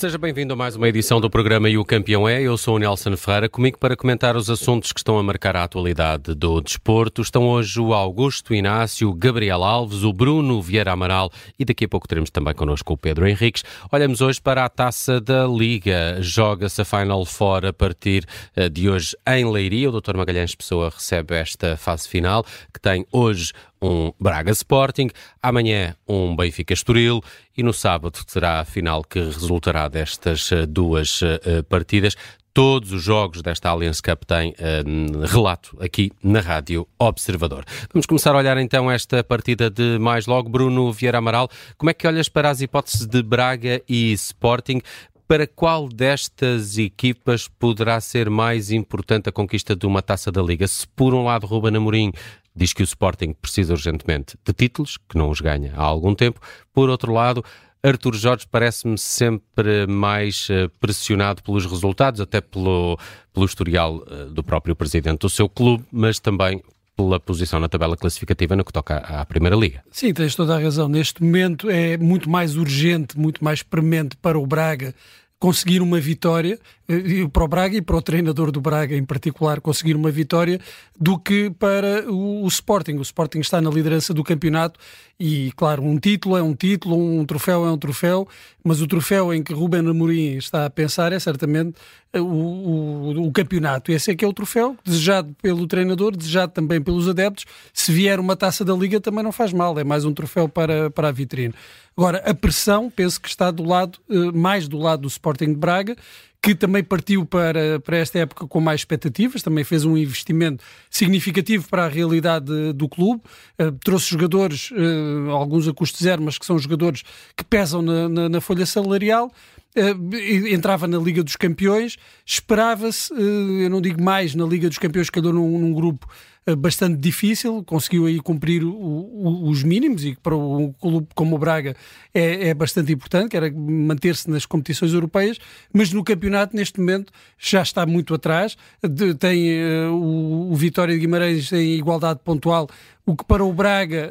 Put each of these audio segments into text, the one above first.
Seja bem-vindo a mais uma edição do programa E o Campeão é. Eu sou o Nelson Ferreira, comigo para comentar os assuntos que estão a marcar a atualidade do desporto. Estão hoje o Augusto Inácio, Gabriel Alves, o Bruno Vieira Amaral e daqui a pouco teremos também connosco o Pedro Henriques. Olhamos hoje para a taça da Liga. Joga-se a Final Four a partir eh, de hoje em Leiria. O Dr. Magalhães Pessoa recebe esta fase final, que tem hoje um Braga Sporting, amanhã um Benfica Estoril e no sábado será a final que resultará destas eh, duas uh, partidas. Todos os jogos desta Allianz Cup têm uh, relato aqui na Rádio Observador. Vamos começar a olhar então esta partida de mais logo. Bruno Vieira Amaral, como é que olhas para as hipóteses de Braga e Sporting? Para qual destas equipas poderá ser mais importante a conquista de uma taça da Liga? Se por um lado Ruben Amorim diz que o Sporting precisa urgentemente de títulos, que não os ganha há algum tempo, por outro lado, Artur Jorge parece-me sempre mais uh, pressionado pelos resultados, até pelo, pelo historial uh, do próprio presidente do seu clube, mas também pela posição na tabela classificativa no que toca à Primeira Liga. Sim, tens toda a razão. Neste momento é muito mais urgente, muito mais premente para o Braga conseguir uma vitória, eh, para o Braga e para o treinador do Braga em particular, conseguir uma vitória, do que para o, o, Sporting. O Sporting está na liderança do campeonato e, claro, um título é um título, um troféu é um troféu, mas o troféu em que Ruben Amorim está a pensar é certamente eh, o, o, o campeonato. Esse é que é o troféu, desejado pelo treinador, desejado também pelos adeptos. Se vier uma taça da Liga também não faz mal, é mais um troféu para, para a vitrine. Agora, a pressão, penso que está do lado, eh, mais do lado do Sporting de Braga, que também partiu para, para esta época com mais expectativas, também fez um investimento significativo para a realidade do clube, uh, trouxe jogadores, uh, alguns a custo zero, mas que são jogadores que pesam na, na, na folha salarial, Uh, entrava na Liga dos Campeões, esperava-se, eu não digo mais, na Liga dos Campeões, calhou num, num grupo bastante difícil, conseguiu aí cumprir o, o, os mínimos e para um clube como o Braga é, é bastante importante, que era manter-se nas competições europeias, mas no campeonato neste momento já está muito atrás, de, tem o, o, Vitória de Guimarães em igualdade pontual, o que para o Braga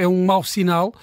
é um mau sinal,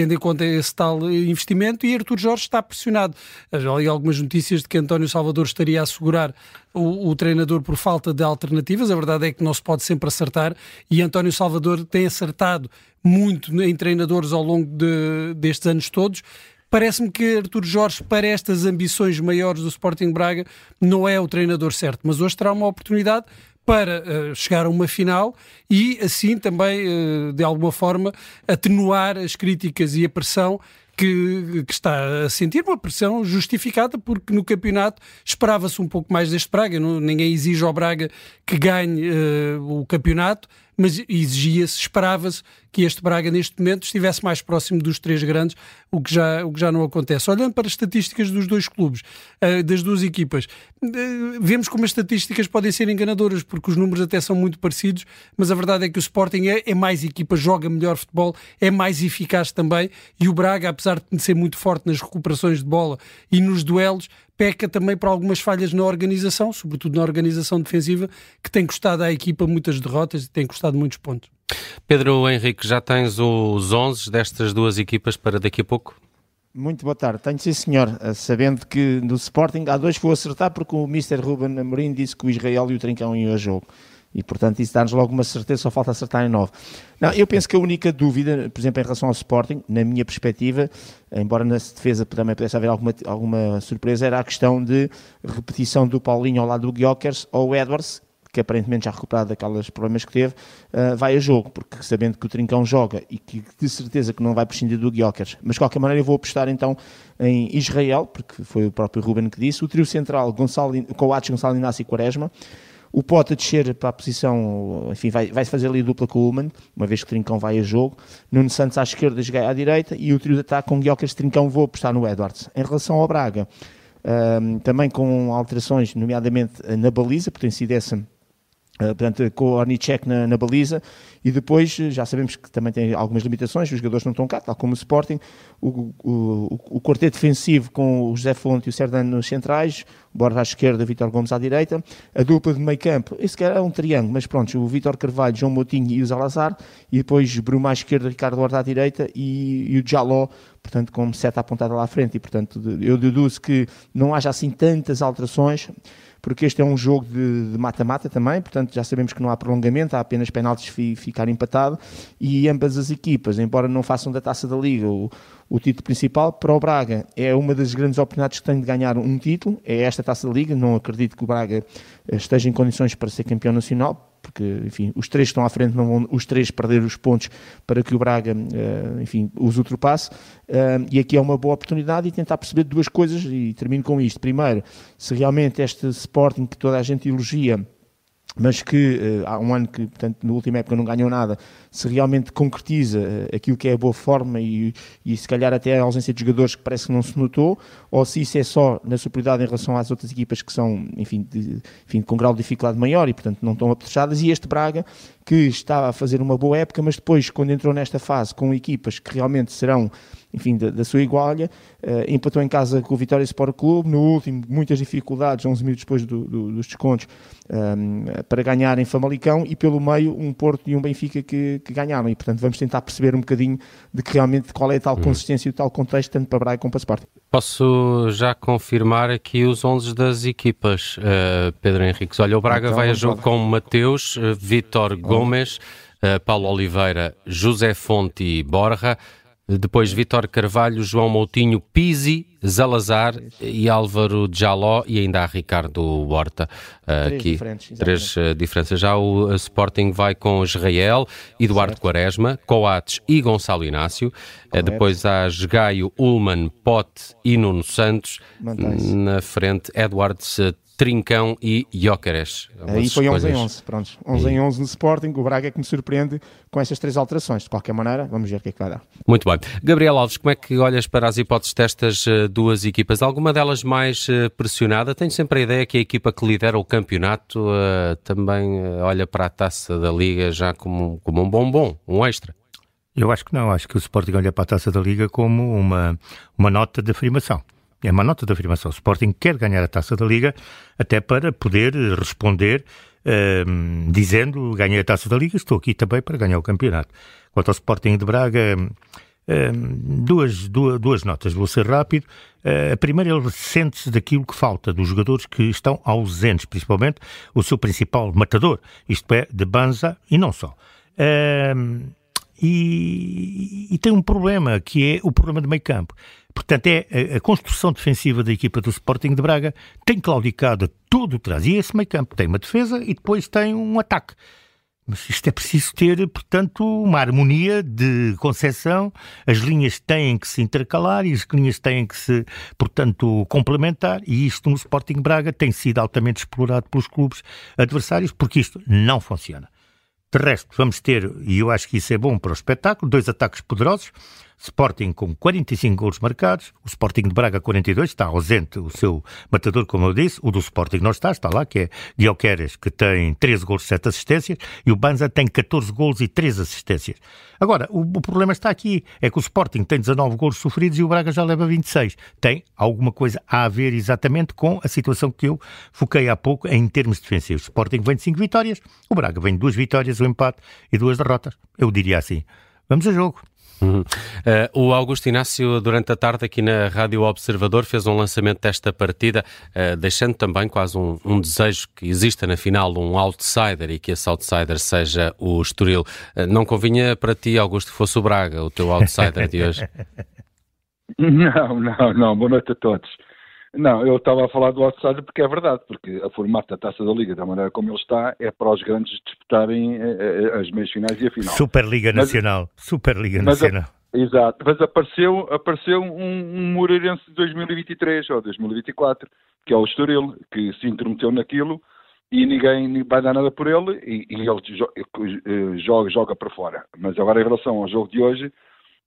tendo em conta esse tal investimento, e Artur Jorge está pressionado. Já li algumas notícias de que António Salvador estaria a assegurar o, o, treinador por falta de alternativas. A verdade é que não se pode sempre acertar, e António Salvador tem acertado muito em treinadores ao longo de, destes anos todos. Parece-me que Artur Jorge, para estas ambições maiores do Sporting Braga, não é o treinador certo, mas hoje terá uma oportunidade para uh, chegar a uma final e assim também, uh, de alguma forma, atenuar as críticas e a pressão que, que, está a sentir uma pressão justificada, porque no campeonato esperava-se um pouco mais deste Braga. Não, ninguém exige ao Braga que ganhe uh, o campeonato, mas exigia-se, esperava-se que este Braga neste momento estivesse mais próximo dos três grandes, o que já, o que já não acontece. Olhando para as estatísticas dos dois clubes, uh, das duas equipas, uh, vemos como as estatísticas podem ser enganadoras, porque os números até são muito parecidos, mas a verdade é que o Sporting é, é mais equipa, joga melhor futebol, é mais eficaz também, e o Braga, apesar de ser muito forte nas recuperações de bola e nos duelos, peca também por algumas falhas na organização, sobretudo na organização defensiva, que tem custado à equipa muitas derrotas e tem custado muitos pontos. Pedro Henrique, já tens os 11 destas duas equipas para daqui a pouco? Muito boa tarde. Tenho sim, senhor. Eh, sabendo que no Sporting há dois que vou acertar porque o Mr. Ruben Amorim disse que o Israel e o Trincão iam a jogo. E, portanto, isso dá-nos logo uma certeza, só falta acertar em 9. Não, eu penso que a única dúvida, por exemplo, em relação ao Sporting, na minha perspectiva, embora na defesa também pudesse haver alguma, alguma surpresa, era a questão de repetição do Paulinho ao lado do Guiokers ou Edwards, que aparentemente já recuperado daqueles problemas que teve, uh, vai a jogo, porque sabendo que o Trincão joga e que de certeza que não vai prescindir do Guiokers. Mas de qualquer maneira eu vou apostar então em Israel, porque foi o próprio Ruben que disse, o trio central Gonçalo, Coates, Gonçalo Inácio e Quaresma, o Pota descer para a posição, enfim, vai, vai fazer ali dupla com o Human, uma vez que Trincão vai a jogo. Nuno Santos à esquerda, Joguei à direita e o trio de ataque com Guiocas Trincão vou apostar no Edwards. Em relação ao Braga, um, também com alterações, nomeadamente na baliza, porque tem sido essa Uh, portanto, com o Ornicek na, na, baliza, e depois já sabemos que também tem algumas limitações, os jogadores não estão cá, tal como o Sporting, o, o, o quarteto defensivo com o José Fonte e o Serdano nos centrais, o Borja à esquerda, Vitor Gomes à direita, a dupla de meio campo, esse que era um triângulo, mas pronto, o Vitor Carvalho, João Moutinho e o Zalazar, e depois Bruma à esquerda, Ricardo Horta à direita e, e o Jaló, portanto, com seta apontada lá à frente, e portanto, eu deduzo que não haja assim tantas alterações, porque este é um jogo de mata-mata também, portanto já sabemos que não há prolongamento, há apenas penaltis fi, ficar empatado. E ambas as equipas, embora não façam da taça da Liga o, o título principal, para o Braga é uma das grandes oportunidades que tem de ganhar um título, é esta taça da Liga, não acredito que o Braga esteja em condições para ser campeão nacional, porque, enfim, os três que estão à frente não vão os três perder os pontos para que o Braga, eh, enfim, os ultrapasse. Eh, e aqui é uma boa oportunidade e tentar perceber duas coisas e termino com isto. Primeiro, se realmente este Sporting que toda a gente elogia mas que uh, há um ano que, portanto, na última época não ganhou nada, se realmente concretiza uh, aquilo que é a boa forma e, e se calhar até a ausência de jogadores que parece que não se notou, ou se isso é só na superioridade em relação às outras equipas que são, enfim, de, enfim com grau de dificuldade maior e, portanto, não estão apetrechadas, e este Braga, que está a fazer uma boa época, mas depois, quando entrou nesta fase com equipas que realmente serão enfim, da, da sua igualha, uh, empatou em casa com o Vitória Sport Clube, no último, muitas dificuldades, 11 minutos depois do, do, dos descontos, um, ehm, para ganhar em Famalicão, e pelo meio um Porto e um Benfica que, que, ganharam, e portanto vamos tentar perceber um bocadinho de que realmente qual é a tal uhum. consistência e o tal contexto, tanto para Braga como para Sport. Posso já confirmar aqui os 11 das equipas, uh, Pedro Henriques. Olha, o Braga então, vai a jogo com Mateus, uh, Vitor Gomes, uh, Paulo Oliveira, José Fonte e Borja, depois Vitor Carvalho, João Moutinho, Pisi, Zalazar e Álvaro Jaló e ainda há Ricardo Horta. Uh, três aqui, diferentes. Três uh, diferenças. Já o Sporting vai com Israel, Eduardo certo. Quaresma, Coates e Gonçalo Inácio. Uh, depois há Gaio, Ullman, Pote e Nuno Santos. Na frente, Edwards Trincão e Jóqueres. Aí foi 11 em 11, pronto. 11 e... em 11 no Sporting, o Braga é que me surpreende com estas três alterações. De qualquer maneira, vamos ver o que é que vai dar. Muito bem. Gabriel Alves, como é que olhas para as hipóteses destas uh, duas equipas? Alguma delas mais uh, pressionada? Tenho sempre a ideia que a equipa que lidera o campeonato uh, também olha para a taça da Liga já como, como um bombom, um extra. Eu acho que não. Acho que o Sporting olha para a taça da Liga como uma, uma nota de afirmação é uma nota de afirmação. O Sporting quer ganhar a taça da Liga até para poder responder uh, dizendo ganhei a taça da Liga, estou aqui também para ganhar o campeonato. Quanto ao Sporting de Braga, uh, duas, duas, duas, notas, vou ser rápido. Uh, a primeira, ele sente-se daquilo que falta dos jogadores que estão ausentes, principalmente o seu principal matador, isto é, de Banza e não só. Uh, e, e, tem um problema, que é o problema de meio campo. Portanto, é a, construção defensiva da equipa do Sporting de Braga tem claudicado todo o trás. E esse meio campo tem uma defesa e depois tem um ataque. Mas isto é preciso ter, portanto, uma harmonia de concepção. As linhas têm que se intercalar e as linhas têm que se, portanto, complementar. E isto no Sporting Braga tem sido altamente explorado pelos clubes adversários porque isto não funciona. De resto, vamos ter, e eu acho que isso é bom para o espetáculo, dois ataques poderosos. Sporting com 45 gols marcados, o Sporting de Braga 42, está ausente o seu matador, como eu disse, o do Sporting não está, está lá, que é Guilherme que tem 13 gols e 7 assistências, e o Banza tem 14 gols e 3 assistências. Agora, o, o, problema está aqui, é que o Sporting tem 19 gols sofridos e o Braga já leva 26. Tem alguma coisa a ver exatamente com a situação que eu foquei há pouco em termos defensivos. O Sporting vem de 5 vitórias, o Braga vem de 2 vitórias, um empate e duas derrotas. Eu diria assim. Vamos a jogo. Uhum. Uh, o Augusto Inácio, durante a tarde aqui na Rádio Observador, fez um lançamento desta partida, uh, deixando também quase um, um, desejo que exista na final um outsider e que esse outsider seja o Estoril. Uh, não convinha para ti, Augusto, que fosse o Braga, o teu outsider de hoje? Não, não, não. Boa noite a todos. Não, eu estava a falar do outsider porque é verdade, porque a formato da Taça da Liga, da maneira como ele está, é para os grandes disputarem eh, eh, as meias finais e a final. Superliga Nacional, mas, Superliga Nacional. A, exato, mas apareceu, apareceu um, um Moreirense de 2023 ou 2024, que é o Estoril, que se intrometeu naquilo e ninguém vai dar nada por ele e, e ele eh, joga, joga para fora. Mas agora em relação ao jogo de hoje,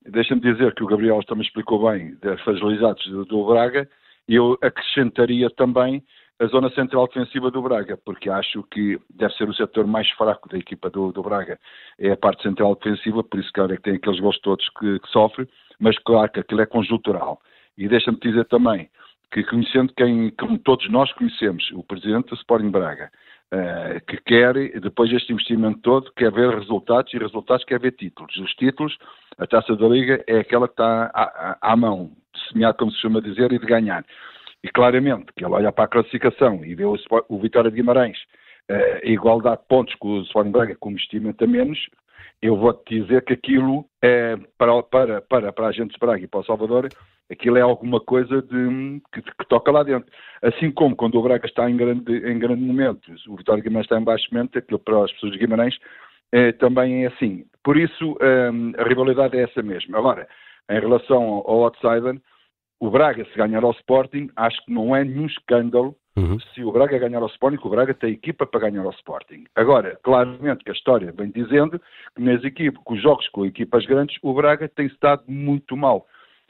deixa-me dizer que o Gabriel também explicou bem das fragilidades do, do Braga, eu acrescentaria também a zona central defensiva do Braga, porque acho que deve ser o setor mais fraco da equipa do, do Braga, é a parte central defensiva, por isso que é que tem aqueles gols todos que, que sofre, mas claro que aquilo é conjuntural. E deixa-me dizer também que conhecendo quem, como todos nós conhecemos, o presidente do Sporting Braga, que quer, depois deste investimento todo, quer ver resultados e resultados quer ver títulos. Os títulos, a taça da Liga é aquela que está à, à mão, de semear, como se chama dizer, e de ganhar. E claramente, que ele olha para a classificação e vê o, o Vitória de Guimarães uh, a igualdade de pontos com o Sporting Braga com investimento a menos, eu vou-te dizer que aquilo é para, para, para, para a gente de Braga e para o Salvador, aquilo é alguma coisa de, que, que, toca lá dentro. Assim como quando o Braga está em grande, em grande momento, o Vitória de Guimarães está em baixo momento, aquilo para as pessoas de Guimarães é, também é assim. Por isso, um, a rivalidade é essa mesma. Agora, em relação ao, ao outsider, o Braga, se ganhar ao Sporting, acho que não é nenhum escândalo uhum. se o Braga ganhar ao Sporting, o Braga tem equipa para ganhar ao Sporting. Agora, claramente que a história vem dizendo que nas equipas, com os jogos com equipas grandes, o Braga tem estado muito mal.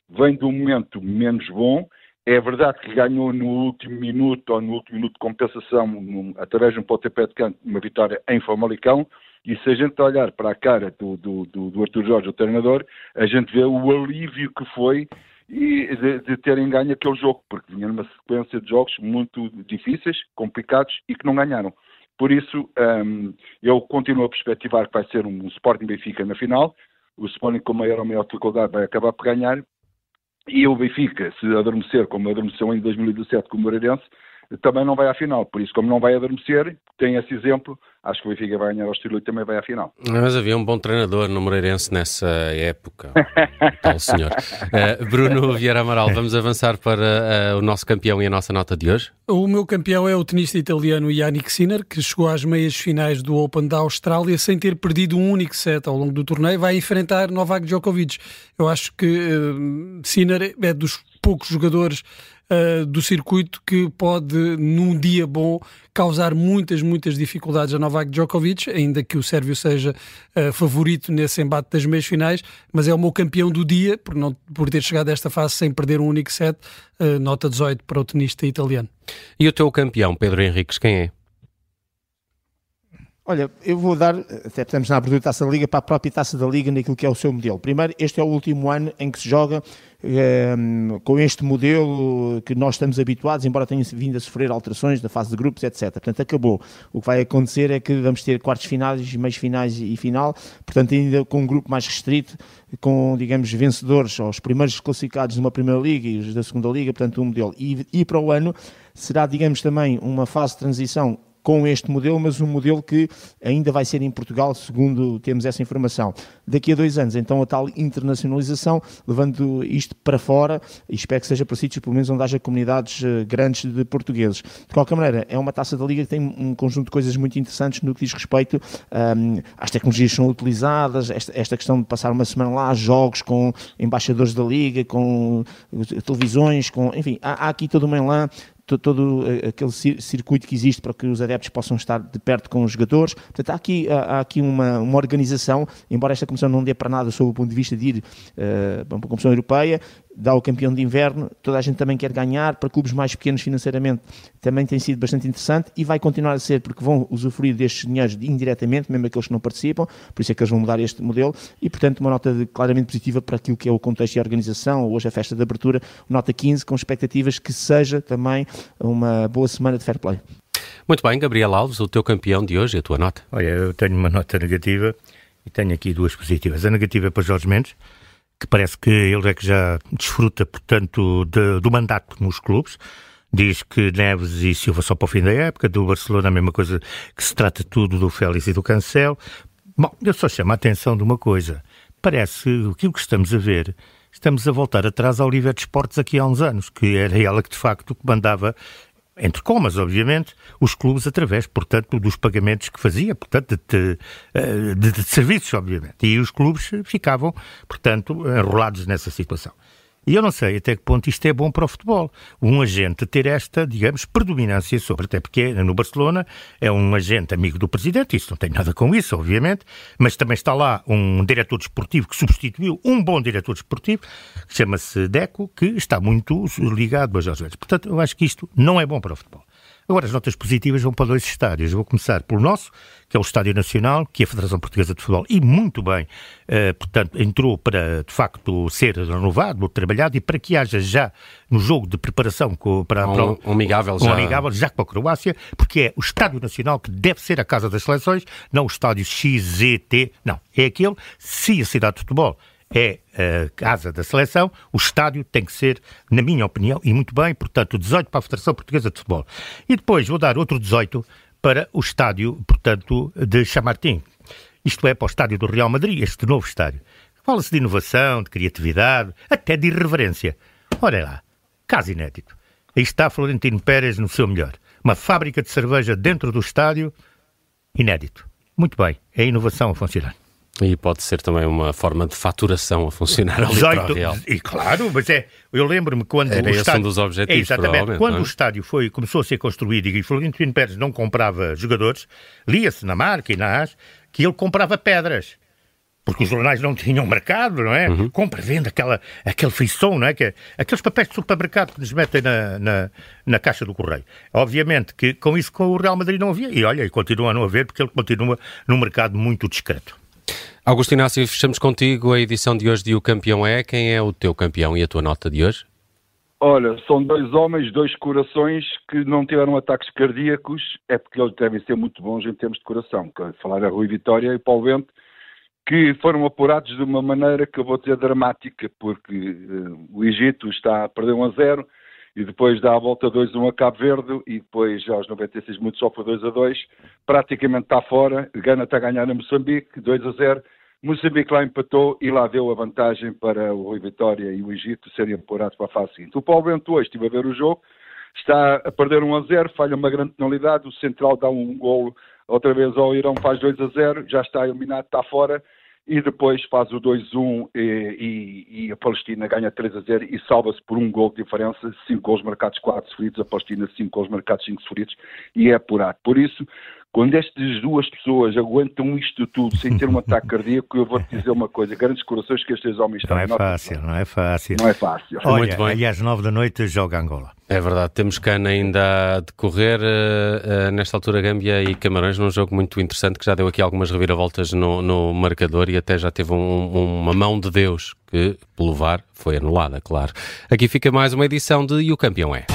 Vem de um momento menos bom. É verdade que ganhou no último minuto ou no último minuto de compensação, num, através de um pontapé de canto, uma vitória em Famalicão. E se a gente olhar para a cara do, do, do, do Arthur Jorge, o treinador, a gente vê o alívio que foi e de, de, terem ganho aquele jogo, porque vinha numa sequência de jogos muito difíceis, complicados e que não ganharam. Por isso, um, eu continuo a perspectivar que vai ser um Sporting Benfica na final. O Sporting, com maior ou maior dificuldade, vai acabar por ganhar. E o Benfica, se adormecer, como adormeceu em 2017 com o Moreirense, também não vai à final. Por isso, como não vai adormecer, tem esse exemplo, acho que o Benfica vai ganhar ao estilo e também vai à final. Mas havia um bom treinador no Moreirense nessa época, tal senhor. Uh, Bruno Vieira Amaral, vamos avançar para uh, o nosso campeão e a nossa nota de hoje? O meu campeão é o tenista italiano Yannick Sinner, que chegou às meias finais do Open da Austrália sem ter perdido um único set ao longo do torneio. Vai enfrentar Novak Djokovic. Eu acho que uh, Sinner é dos poucos jogadores uh, do circuito que pode, num dia bom, causar muitas, muitas dificuldades a Novak Djokovic, ainda que o Sérvio seja uh, favorito nesse embate das meias finais, mas é o meu campeão do dia, por, não, por ter chegado a esta fase sem perder um único set, uh, nota 18 para o tenista italiano. E o teu campeão, Pedro Henriques, quem é? Olha, eu vou dar, até estamos na abertura da Taça da Liga, para a própria Taça da Liga naquilo que é o seu modelo. Primeiro, este é o último ano em que se joga eh, com este modelo que nós estamos habituados, embora tenha vindo a sofrer alterações da fase de grupos, etc. Portanto, acabou. O que vai acontecer é que vamos ter quartos finais, meios finais e final, portanto, ainda com um grupo mais restrito, com, digamos, vencedores, os primeiros classificados de uma Primeira Liga e os da Segunda Liga, portanto, um modelo. E, e para o ano será, digamos, também uma fase de transição com este modelo, mas um modelo que ainda vai ser em Portugal, segundo temos essa informação. Daqui a dois anos, então, a tal internacionalização, levando isto para fora, e espero que seja para sítios, pelo menos, onde haja comunidades uh, grandes de portugueses. De qualquer maneira, é uma taça da Liga que tem um conjunto de coisas muito interessantes no que diz respeito um, às tecnologias que são utilizadas, esta, esta, questão de passar uma semana lá, jogos com embaixadores da Liga, com eh, televisões, com, enfim, há, há aqui todo um elan todo aquele circuito que existe para que os adeptos possam estar de perto com os jogadores. Portanto, há aqui, há aqui uma, uma organização, embora esta comissão não dê para nada sob o ponto de vista de ir uh, para uma comissão europeia, dá o campeão de inverno, toda a gente também quer ganhar, para clubes mais pequenos financeiramente também tem sido bastante interessante e vai continuar a ser, porque vão usufruir destes dinheiros indiretamente, mesmo aqueles que não participam, por isso é que eles vão mudar este modelo e, portanto, uma nota de, claramente positiva para aquilo que é o contexto e a organização, hoje a festa de abertura, nota 15, com expectativas que seja também uma boa semana de fair play. Muito bem, Gabriel Alves, o teu campeão de hoje, a tua nota? Olha, eu tenho uma nota negativa e tenho aqui duas positivas. A negativa é para Jorge Mendes, que parece que ele é que já desfruta, portanto, de, do mandato nos clubes. Diz que Neves e Silva só para o fim da época, do Barcelona a mesma coisa, que se trata tudo do Félix e do Cancelo. Bom, eu só chamo a atenção de uma coisa. Parece que aquilo que estamos a ver, estamos a voltar atrás ao Oliver de Esportes aqui há uns anos, que era ela que de facto mandava entre comas, obviamente, os clubes através, portanto, dos pagamentos que fazia, portanto, de, de, de, de serviços, obviamente. E os clubes ficavam, portanto, enrolados nessa situação. E eu não sei até que ponto isto é bom para o futebol. Um agente ter esta, digamos, predominância sobre, até porque no Barcelona é um agente amigo do presidente, isso não tem nada com isso, obviamente, mas também está lá um diretor desportivo que substituiu um bom diretor desportivo, que chama-se Deco, que está muito ligado a Jorge Portanto, eu acho que isto não é bom para o futebol. Agora, as notas positivas vão para dois estádios. Eu vou começar pelo nosso, que é o Estádio Nacional, que a Federação Portuguesa de Futebol, e muito bem, uh, portanto, entrou para, de facto, ser renovado, trabalhado, e para que haja já no jogo de preparação com, para, um, para um amigável já. Um amigável já para a Croácia, porque é o Estádio Nacional que deve ser a casa das seleções, não o Estádio XZT, não, é aquele, se a cidade de futebol é a casa da seleção, o estádio tem que ser, na minha opinião, e muito bem, portanto, 18 para a Federação Portuguesa de Futebol. E depois vou dar outro 18 para o estádio, portanto, de Chamartim. Isto é, para o estádio do Real Madrid, este novo estádio. Fala-se de inovação, de criatividade, até de irreverência. Olha lá, caso inédito. Aí está Florentino Pérez no seu melhor. Uma fábrica de cerveja dentro do estádio, inédito. Muito bem, é a inovação a funcionar. E pode ser também uma forma de faturação a funcionar ali 18, para o Real. E claro, mas é, eu lembro-me quando Era o estádio, dos objetivos, é, exatamente, quando é? o estádio foi, começou a ser construído e Florentino Pérez não comprava jogadores, lia-se na marca e na AS que ele comprava pedras. Porque os jornais não tinham mercado, não é? Uhum. Compra, venda, aquela, aquele feição, não é? Que, aqueles papéis de supermercado que nos metem na, na, na, caixa do correio. Obviamente que com isso com o Real Madrid não havia. E olha, e continua a não haver porque ele continua num mercado muito discreto. Augusto Inácio, fechamos contigo a edição de hoje de O Campeão É. Quem é o teu campeão e a tua nota de hoje? Olha, são dois homens, dois corações que não tiveram ataques cardíacos, é porque eles devem ser muito bons em termos de coração. Falar a Rui Vitória e Paulo Bento, que foram apurados de uma maneira que eu vou dizer dramática, porque uh, o Egito está a perder 1 a 0 e depois dá a volta 2-1 a Cabo Verde e depois aos 96 minutos só foi 2 a 2, praticamente está fora, Gana está a ganhar a Moçambique 2 a 0, Moçambique lá empatou e lá deu a vantagem para o Rui Vitória e o Egito serem apurados para a fase seguinte. O Paulo Bento hoje estive a ver o jogo, está a perder 1 a 0, falha uma grande penalidade, o Central dá um golo outra vez ao Irão faz 2 a 0, já está eliminado, está fora, e depois faz o 2-1 e, e, e, a Palestina ganha 3 a 0 e salva-se por um gol de diferença, 5 gols marcados, 4 sofridos, a Palestina 5 gols marcados, 5 sofridos e é apurado. Por isso, quando estas duas pessoas aguentam isto tudo sem ter um ataque cardíaco, eu vou-te dizer uma coisa, grandes corações que estes homens estão. Não é fácil, não é fácil. Não é fácil. Olha, Muito bem. às 9 da noite joga Angola. É verdade, temos cana ainda a decorrer uh, uh, nesta altura Gâmbia e Camarões num jogo muito interessante que já deu aqui algumas reviravoltas no, no marcador e até já teve um, uma mão de Deus que, pelo VAR, foi anulada, claro. Aqui fica mais uma edição de E o Campeão é.